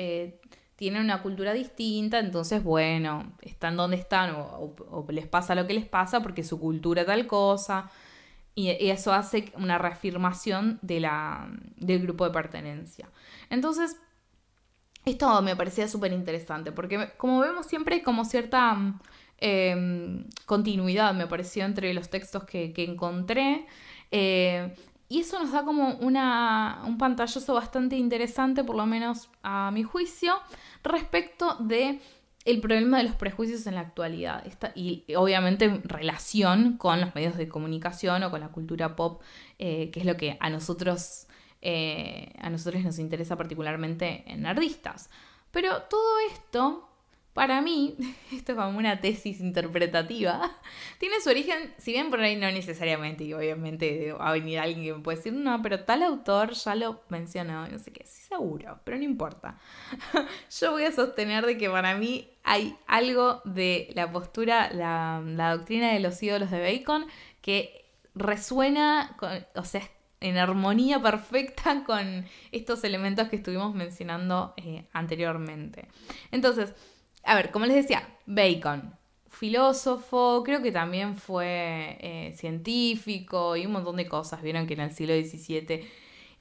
tienen una cultura distinta, entonces, bueno, están donde están o, les pasa lo que les pasa porque su cultura tal cosa. Y, eso hace una reafirmación de la, del grupo de pertenencia. Entonces, esto me parecía súper interesante porque como vemos siempre hay como cierta em, continuidad, me pareció, entre los textos que, encontré. Eh, y eso nos da como una, un pantallazo bastante interesante, por lo menos a mi juicio, respecto de el problema de los prejuicios en la actualidad. y obviamente en relación con los medios de comunicación o con la cultura pop, eh, que es lo que a nosotros, eh, a nosotros nos interesa particularmente en nerdistas. Pero todo esto para mí, esto es como una tesis interpretativa, tiene su origen, si bien por ahí no necesariamente, y obviamente va a venir alguien que me puede decir, no, pero tal autor ya lo mencionó, no sé qué, sí seguro, pero no importa. Yo voy a sostener de que para mí hay algo de la postura, la, doctrina de los ídolos de Bacon que resuena, con, o sea, en armonía perfecta con estos elementos que estuvimos mencionando eh, anteriormente. Entonces, a ver, como les decía, Bacon, filósofo, creo que también fue eh, científico y un montón de cosas. Vieron que en el siglo XVII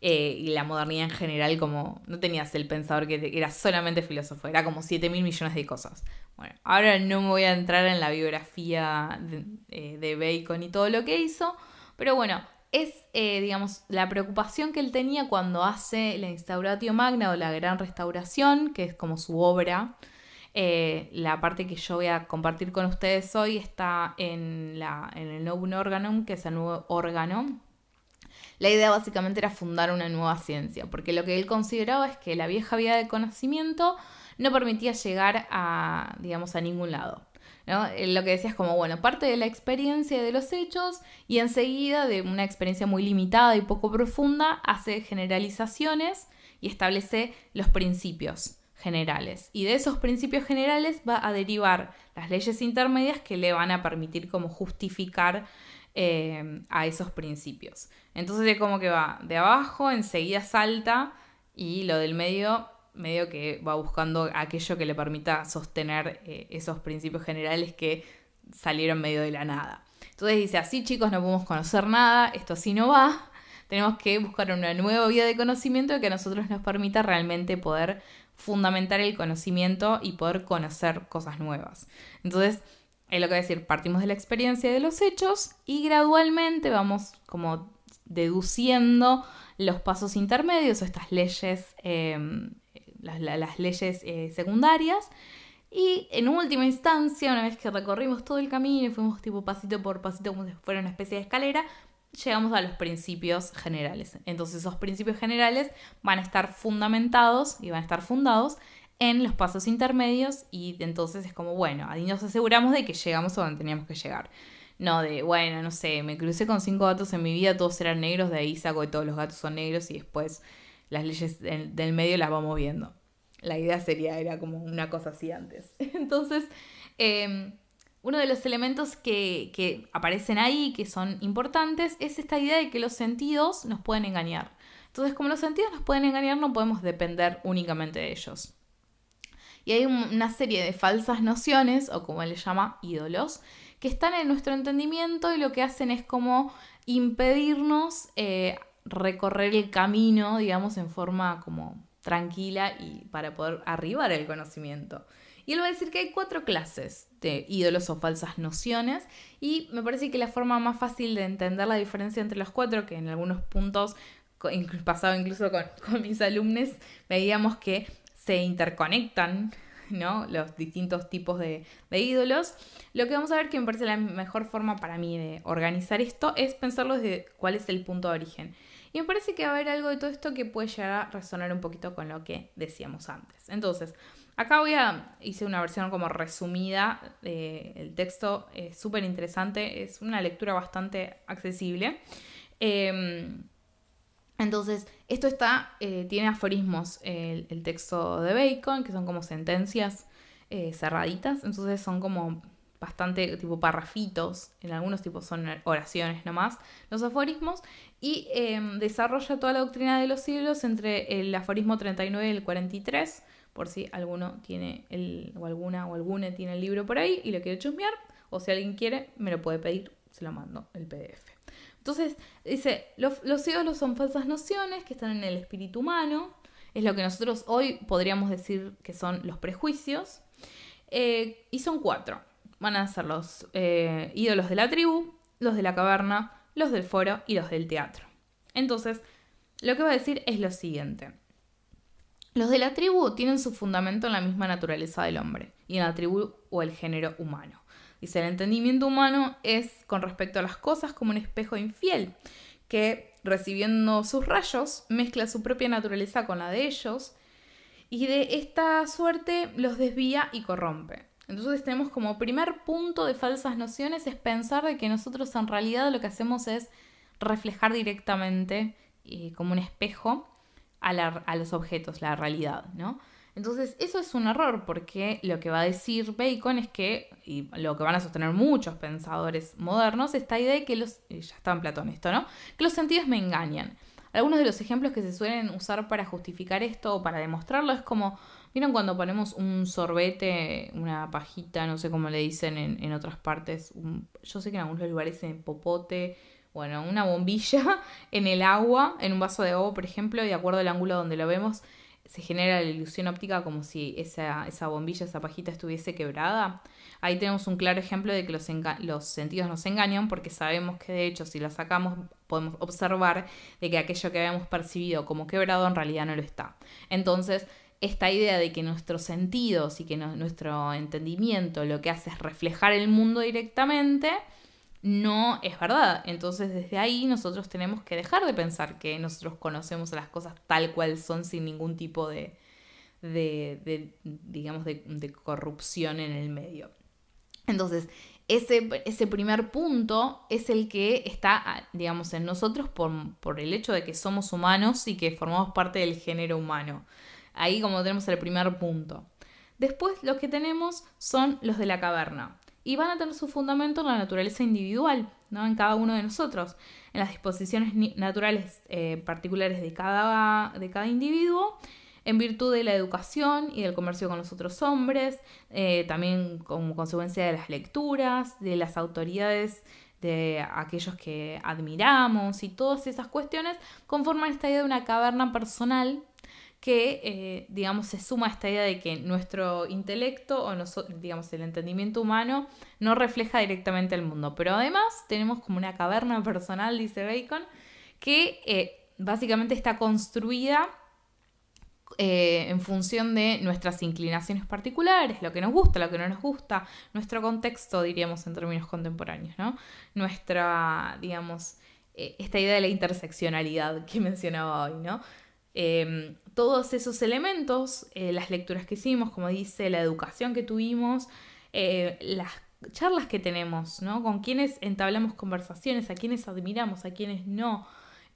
eh, y la modernidad en general, como no tenías el pensador que era solamente filósofo, era como 7 mil millones de cosas. Bueno, ahora no me voy a entrar en la biografía de, de Bacon y todo lo que hizo, pero bueno, es, digamos, la preocupación que él tenía cuando hace la Instauratio Magna o la Gran Restauración, que es como su obra eh, la parte que yo voy a compartir con ustedes hoy está en, la, en el Novum Organum, que es el nuevo órgano. La idea básicamente era fundar una nueva ciencia, porque lo que él consideraba es que la vieja vía de conocimiento no permitía llegar a, digamos, a ningún lado. ¿No? Lo que decía es como, bueno, parte de la experiencia de los hechos y enseguida de una experiencia muy limitada y poco profunda hace generalizaciones y establece los principios generales. Y de esos principios generales va a derivar las leyes intermedias que le van a permitir como justificar eh, a esos principios. Entonces es como que va de abajo, enseguida salta y lo del medio medio que va buscando aquello que le permita sostener eh, esos principios generales que salieron medio de la nada. Entonces dice, así chicos no podemos conocer nada, esto así no va, tenemos que buscar una nueva vía de conocimiento que a nosotros nos permita realmente poder fundamentar el conocimiento y poder conocer cosas nuevas. Entonces, es lo que voy a decir, partimos de la experiencia de los hechos y gradualmente vamos como deduciendo los pasos intermedios o estas leyes, em, las, leyes eh, secundarias. Y en última instancia, una vez que recorrimos todo el camino y fuimos tipo pasito por pasito como si fuera una especie de escalera, llegamos a los principios generales. Entonces esos principios generales van a estar fundamentados y van a estar fundados en los pasos intermedios y entonces es como, bueno, ahí nos aseguramos de que llegamos a donde teníamos que llegar. No de, bueno, no sé, me crucé con cinco gatos en mi vida, todos eran negros, de ahí saco que todos los gatos son negros y después las leyes del, medio las vamos viendo. La idea sería, era como una cosa así antes. Entonces, eh, uno de los elementos que, aparecen ahí, que son importantes, es esta idea de que los sentidos nos pueden engañar. Entonces, como los sentidos nos pueden engañar, no podemos depender únicamente de ellos. Y hay una serie de falsas nociones, o como él le llama, ídolos, que están en nuestro entendimiento y lo que hacen es como impedirnos eh, recorrer el camino, digamos, en forma como tranquila y para poder arribar el conocimiento. Y él va a decir que hay cuatro clases de ídolos o falsas nociones y me parece que la forma más fácil de entender la diferencia entre los cuatro, que en algunos puntos, pasado incluso con, mis alumnos, veíamos que se interconectan ¿no? Los distintos tipos de, de, ídolos. Lo que vamos a ver que me parece la mejor forma para mí de organizar esto es pensarlo desde cuál es el punto de origen. Y me parece que va a haber algo de todo esto que puede llegar a resonar un poquito con lo que decíamos antes. Entonces, acá voy a, hice una versión como resumida, el texto es súper interesante, es una lectura bastante accesible. Em, entonces, esto está, eh, tiene aforismos el, texto de Bacon, que son como sentencias eh, cerraditas, entonces son como bastante tipo parrafitos, en algunos tipos son oraciones nomás, los aforismos, y em, desarrolla toda la doctrina de los siglos entre el aforismo 39 y el 43, por si alguno tiene el, o alguna o alguna tiene el libro por ahí y lo quiere chusmear, o si alguien quiere, me lo puede pedir, se lo mando el PDF. Entonces, dice, los, los ídolos son falsas nociones que están en el espíritu humano, es lo que nosotros hoy podríamos decir que son los prejuicios, eh, y son cuatro van a ser los eh, ídolos de la tribu, los de la caverna, los del foro y los del teatro. Entonces, lo que va a decir es lo siguiente. Los de la tribu tienen su fundamento en la misma naturaleza del hombre y en la tribu o el género humano. Dice, el entendimiento humano es con respecto a las cosas como un espejo infiel, que recibiendo sus rayos mezcla su propia naturaleza con la de ellos y de esta suerte los desvía y corrompe. Entonces tenemos como primer punto de falsas nociones es pensar de que nosotros en realidad lo que hacemos es reflejar directamente eh, como un espejo a, a, los objetos, la realidad, ¿no? Entonces eso es un error porque lo que va a decir Bacon es que, y lo que van a sostener muchos pensadores modernos, esta idea de que los, ya está en Platón esto, ¿no? Que los sentidos me engañan. Algunos de los ejemplos que se suelen usar para justificar esto o para demostrarlo es como, ¿Vieron cuando ponemos un sorbete, una pajita, no sé cómo le dicen en, otras partes? yo sé que en algunos lugares en popote, bueno, una bombilla en el agua, en un vaso de agua, por ejemplo, y de acuerdo al ángulo donde lo vemos, se genera la ilusión óptica como si esa, esa bombilla, esa pajita estuviese quebrada. Ahí tenemos un claro ejemplo de que los, los sentidos nos engañan porque sabemos que de hecho si la sacamos podemos observar de que aquello que habíamos percibido como quebrado en realidad no lo está. Entonces, esta idea de que nuestros sentidos y que nuestro entendimiento lo que hace es reflejar el mundo directamente, no es verdad. Entonces desde ahí nosotros tenemos que dejar de pensar que nosotros conocemos las cosas tal cual son sin ningún tipo de, de, digamos, de, corrupción en el medio. Entonces, ese, ese, primer punto es el que está, digamos, en nosotros por, por el hecho de que somos humanos y que formamos parte del género humano. Ahí como tenemos el primer punto. Después los que tenemos son los de la caverna y van a tener su fundamento en la naturaleza individual, ¿no? en cada uno de nosotros, en las disposiciones naturales eh, particulares de cada, de cada individuo, en virtud de la educación y del comercio con los otros hombres, eh, también como consecuencia de las lecturas, de las autoridades de aquellos que admiramos y todas esas cuestiones conforman esta idea de una caverna personal que, eh, digamos, se suma a esta idea de que nuestro intelecto o, digamos, el entendimiento humano no refleja directamente el mundo. Pero además tenemos como una caverna personal, dice Bacon, que eh, básicamente está construida eh, en función de nuestras inclinaciones particulares, lo que nos gusta, lo que no nos gusta, nuestro contexto, diríamos en términos contemporáneos, ¿no? Nuestra, digamos, esta idea de la interseccionalidad que mencionaba hoy, ¿no? Todos esos elementos, eh, las lecturas que hicimos, como dice, la educación que tuvimos, eh, las charlas que tenemos, ¿no? Con quienes entablamos conversaciones, a quienes admiramos, a quienes no,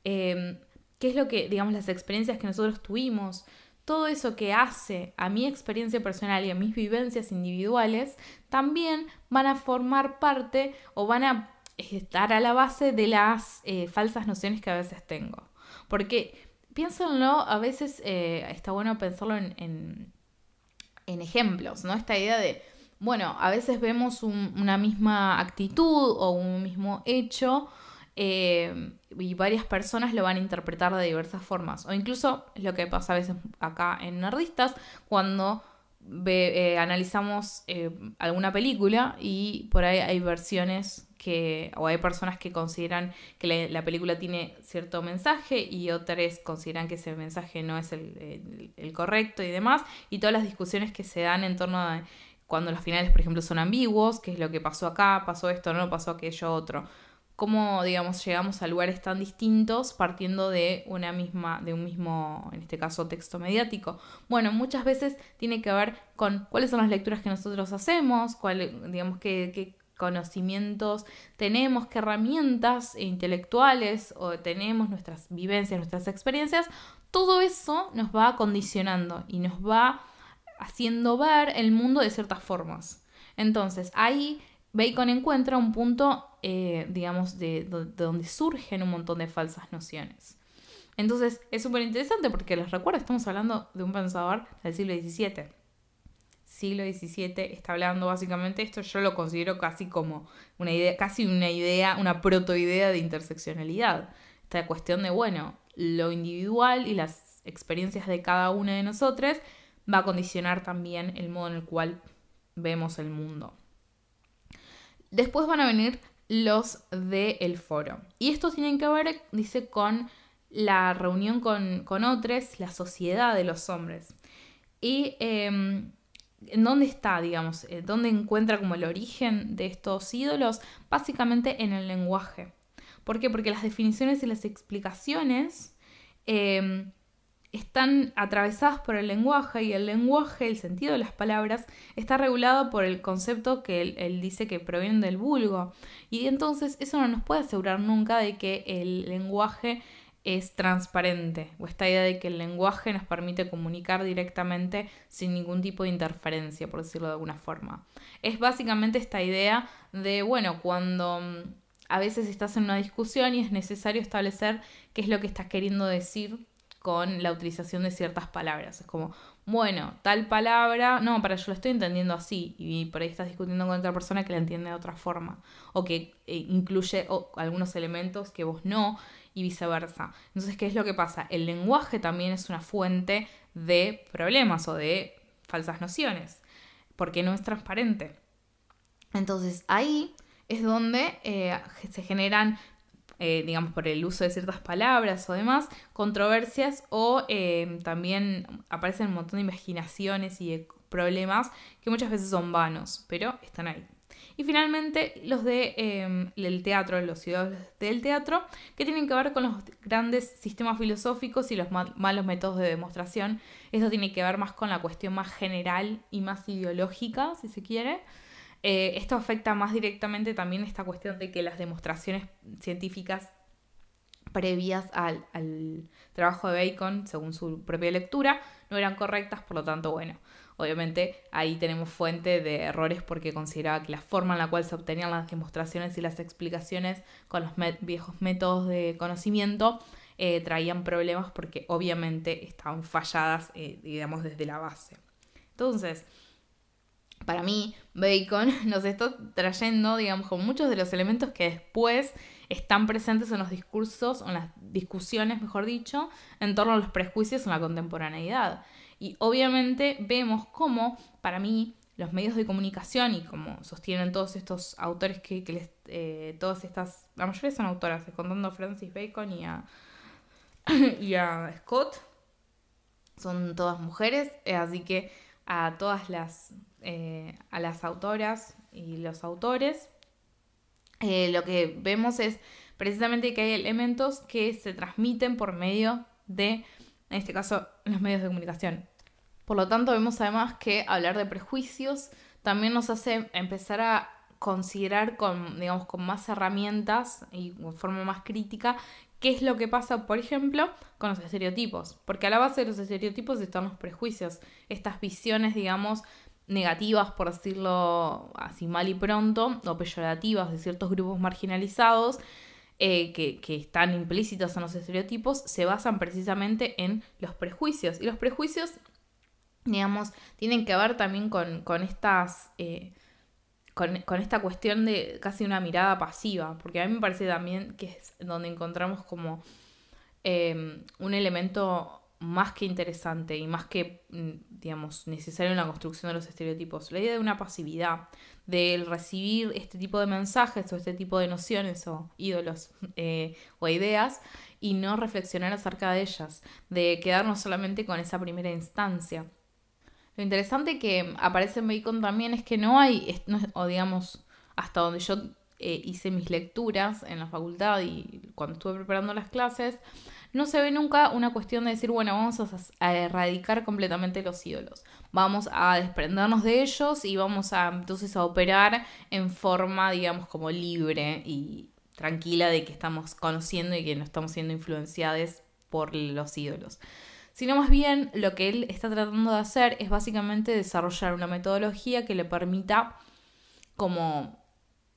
em, qué es lo que, digamos, las experiencias que nosotros tuvimos, todo eso que hace a mi experiencia personal y a mis vivencias individuales, también van a formar parte o van a estar a la base de las eh, falsas nociones que a veces tengo. Porque piénsenlo, a veces eh, está bueno pensarlo en, ejemplos, ¿no? Esta idea de, bueno, a veces vemos una misma actitud o un mismo hecho eh, y varias personas lo van a interpretar de diversas formas. O incluso lo que pasa a veces acá en Nerdistas, cuando ve, eh, analizamos eh, alguna película y por ahí hay versiones que, o hay personas que consideran que la, película tiene cierto mensaje y otras consideran que ese mensaje no es el, el, correcto y demás, y todas las discusiones que se dan en torno a cuando los finales, por ejemplo, son ambiguos, qué es lo que pasó acá, pasó esto, no pasó aquello otro cómo, digamos, llegamos a lugares tan distintos partiendo de una misma, de un mismo, en este caso, texto mediático. Bueno, muchas veces tiene que ver con cuáles son las lecturas que nosotros hacemos, cuál, digamos, qué, qué conocimientos tenemos, qué herramientas intelectuales o tenemos, nuestras vivencias, nuestras experiencias, todo eso nos va condicionando y nos va haciendo ver el mundo de ciertas formas. Entonces, ahí Bacon encuentra un punto, eh, digamos, de, donde surgen un montón de falsas nociones. Entonces es súper interesante porque les recuerdo, estamos hablando de un pensador del siglo XVII. Siglo XVII está hablando básicamente esto, yo lo considero casi como una idea, casi una idea, una protoidea de interseccionalidad. Esta cuestión de, bueno, lo individual y las experiencias de cada una de nosotros va a condicionar también el modo en el cual vemos el mundo. Después van a venir los del foro. Y estos tienen que ver, dice, con la reunión con, otros, la sociedad de los hombres. Y en dónde está, digamos, eh, dónde encuentra como el origen de estos ídolos, básicamente en el lenguaje. ¿Por qué? Porque las definiciones y las explicaciones em, están atravesadas por el lenguaje y el lenguaje, el sentido de las palabras, está regulado por el concepto que él, dice que proviene del vulgo. Y entonces eso no nos puede asegurar nunca de que el lenguaje es transparente o esta idea de que el lenguaje nos permite comunicar directamente sin ningún tipo de interferencia, por decirlo de alguna forma. Es básicamente esta idea de, bueno, cuando mm, a veces estás en una discusión y es necesario establecer qué es lo que estás queriendo decir con la utilización de ciertas palabras. Es como, bueno, tal palabra, no, para yo lo estoy entendiendo así, y por ahí estás discutiendo con otra persona que la entiende de otra forma, o que eh, incluye algunos elementos que vos no, y viceversa. Entonces, ¿qué es lo que pasa? El lenguaje también es una fuente de problemas o de falsas nociones, porque no es transparente. Entonces, ahí es donde eh, se generan eh, digamos, por el uso de ciertas palabras o demás, controversias o eh, también aparecen un montón de imaginaciones y problemas que muchas veces son vanos, pero están ahí. Y finalmente los de em, el teatro, los ciudadanos del teatro, que tienen que ver con los grandes sistemas filosóficos y los malos métodos de demostración. Eso tiene que ver más con la cuestión más general y más ideológica, si se quiere. Eh, esto afecta más directamente también esta cuestión de que las demostraciones científicas previas al, trabajo de Bacon, según su propia lectura, no eran correctas, por lo tanto, bueno, obviamente ahí tenemos fuente de errores porque consideraba que la forma en la cual se obtenían las demostraciones y las explicaciones con los viejos métodos de conocimiento eh, traían problemas porque obviamente estaban falladas, eh, digamos, desde la base. Entonces, para mí, Bacon nos está trayendo, digamos, con muchos de los elementos que después están presentes en los discursos, en las discusiones, mejor dicho, en torno a los prejuicios en la contemporaneidad. Y obviamente vemos cómo, para mí, los medios de comunicación y como sostienen todos estos autores que, les, eh, todas estas, la mayoría son autoras, contando a Francis Bacon y a, y a Scott, son todas mujeres, eh, así que a todas las eh, a las autoras y los autores, eh, lo que vemos es precisamente que hay elementos que se transmiten por medio de, en este caso, los medios de comunicación. Por lo tanto, vemos además que hablar de prejuicios también nos hace empezar a considerar con, digamos, con más herramientas y de forma más crítica qué es lo que pasa, por ejemplo, con los estereotipos. Porque a la base de los estereotipos están los prejuicios, estas visiones, digamos, negativas, por decirlo así mal y pronto, o peyorativas de ciertos grupos marginalizados, eh, que, están implícitos en los estereotipos, se basan precisamente en los prejuicios. Y los prejuicios, digamos, tienen que ver también con, estas... Eh, con, esta cuestión de casi una mirada pasiva, porque a mí me parece también que es donde encontramos como em, un elemento más que interesante y más que, mm, digamos, necesario en la construcción de los estereotipos, la idea de una pasividad, del recibir este tipo de mensajes o este tipo de nociones o ídolos eh, o ideas y no reflexionar acerca de ellas, de quedarnos solamente con esa primera instancia. Lo interesante que aparece en Bacon también es que no hay, o digamos, hasta donde yo eh, hice mis lecturas en la facultad y cuando estuve preparando las clases, no se ve nunca una cuestión de decir, bueno, vamos a, erradicar completamente los ídolos. Vamos a desprendernos de ellos y vamos a entonces a operar en forma, digamos, como libre y tranquila de que estamos conociendo y que no estamos siendo influenciados por los ídolos sino más bien lo que él está tratando de hacer es básicamente desarrollar una metodología que le permita como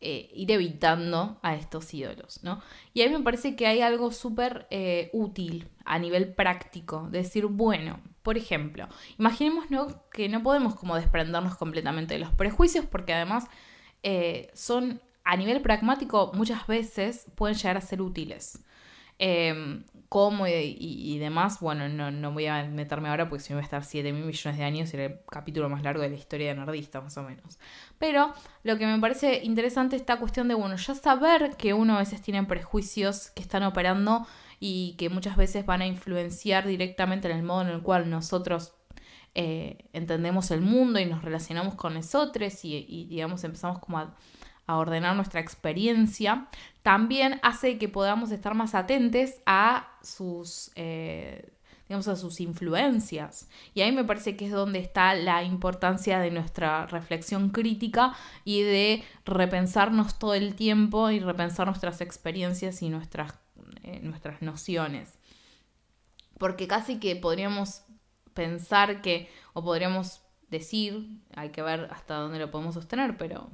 eh, ir evitando a estos ídolos, ¿no? Y a mí me parece que hay algo súper eh, útil a nivel práctico, decir, bueno, por ejemplo, imaginemos que no podemos como desprendernos completamente de los prejuicios porque además eh, son a nivel pragmático muchas veces pueden llegar a ser útiles. Em, cómo y, demás, bueno, no, voy a meterme ahora porque si me voy a estar 7 mil millones de años será el capítulo más largo de la historia de Nerdista, más o menos. Pero lo que me parece interesante es esta cuestión de, bueno, ya saber que uno a veces tiene prejuicios que están operando y que muchas veces van a influenciar directamente en el modo en el cual nosotros eh, entendemos el mundo y nos relacionamos con nosotros y, y digamos empezamos como a a ordenar nuestra experiencia, también hace que podamos estar más atentos a sus, eh, digamos, a sus influencias. Y ahí me parece que es donde está la importancia de nuestra reflexión crítica y de repensarnos todo el tiempo y repensar nuestras experiencias y nuestras, eh, nuestras nociones. Porque casi que podríamos pensar que, o podríamos decir, hay que ver hasta dónde lo podemos sostener, pero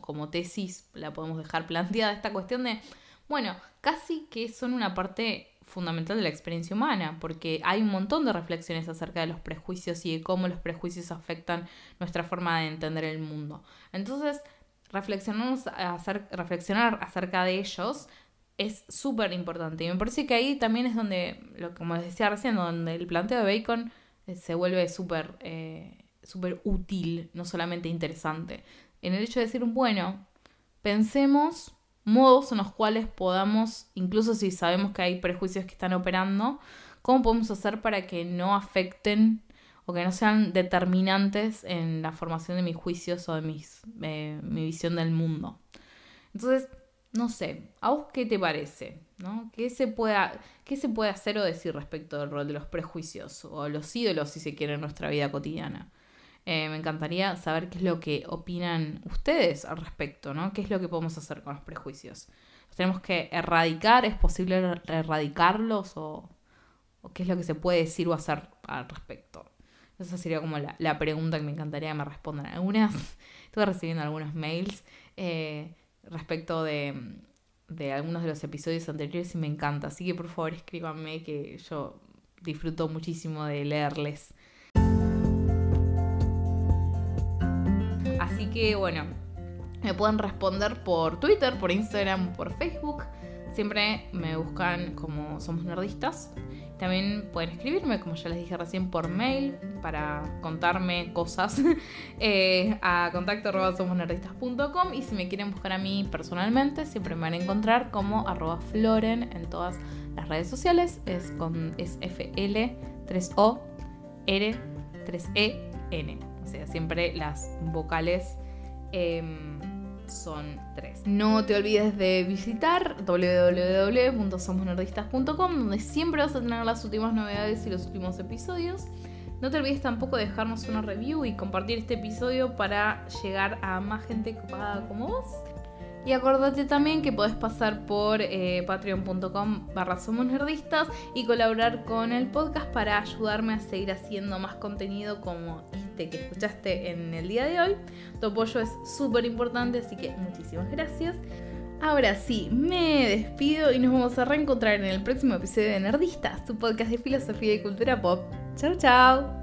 como, tesis la podemos dejar planteada, esta cuestión de, bueno, casi que son una parte fundamental de la experiencia humana, porque hay un montón de reflexiones acerca de los prejuicios y de cómo los prejuicios afectan nuestra forma de entender el mundo. Entonces, reflexionamos, reflexionar acerca de ellos es súper importante. Y me parece que ahí también es donde, lo, como les decía recién, donde el planteo de Bacon eh, se vuelve súper eh, útil, no solamente interesante en el hecho de decir, bueno, pensemos modos en los cuales podamos, incluso si sabemos que hay prejuicios que están operando, cómo podemos hacer para que no afecten o que no sean determinantes en la formación de mis juicios o de mis, eh, mi visión del mundo. Entonces, no sé, ¿a vos qué te parece? ¿no? ¿Qué, se pueda, ¿Qué se puede hacer o decir respecto del rol de los prejuicios o los ídolos, si se quiere, en nuestra vida cotidiana? Eh, me encantaría saber qué es lo que opinan ustedes al respecto, ¿no? ¿Qué es lo que podemos hacer con los prejuicios? ¿Los tenemos que erradicar? ¿Es posible erradicarlos? ¿O, qué es lo que se puede decir o hacer al respecto? Esa sería como la, pregunta que me encantaría que me respondan. Algunas, estuve recibiendo algunos mails eh, respecto de, de algunos de los episodios anteriores y me encanta. Así que por favor escríbanme que yo disfruto muchísimo de leerles. Así que bueno, me pueden responder por Twitter, por Instagram, por Facebook. Siempre me buscan como Somos Nerdistas. También pueden escribirme, como ya les dije recién, por mail para contarme cosas eh, a contacto arroba y si me quieren buscar a mí personalmente, siempre me van a encontrar como arroba floren en todas las redes sociales. Es con es FL 3O R 3E N. O sea, siempre las vocales em, son tres. No te olvides de visitar www.somosnerdistas.com donde siempre vas a tener las últimas novedades y los últimos episodios. No te olvides tampoco de dejarnos una review y compartir este episodio para llegar a más gente ocupada como vos. Y acordate también que podés pasar por eh, patreon.com barra somos y colaborar con el podcast para ayudarme a seguir haciendo más contenido como este que escuchaste en el día de hoy. Tu apoyo es súper importante, así que muchísimas gracias. Ahora sí, me despido y nos vamos a reencontrar en el próximo episodio de Nerdistas, tu podcast de filosofía y cultura pop. Chao, chao.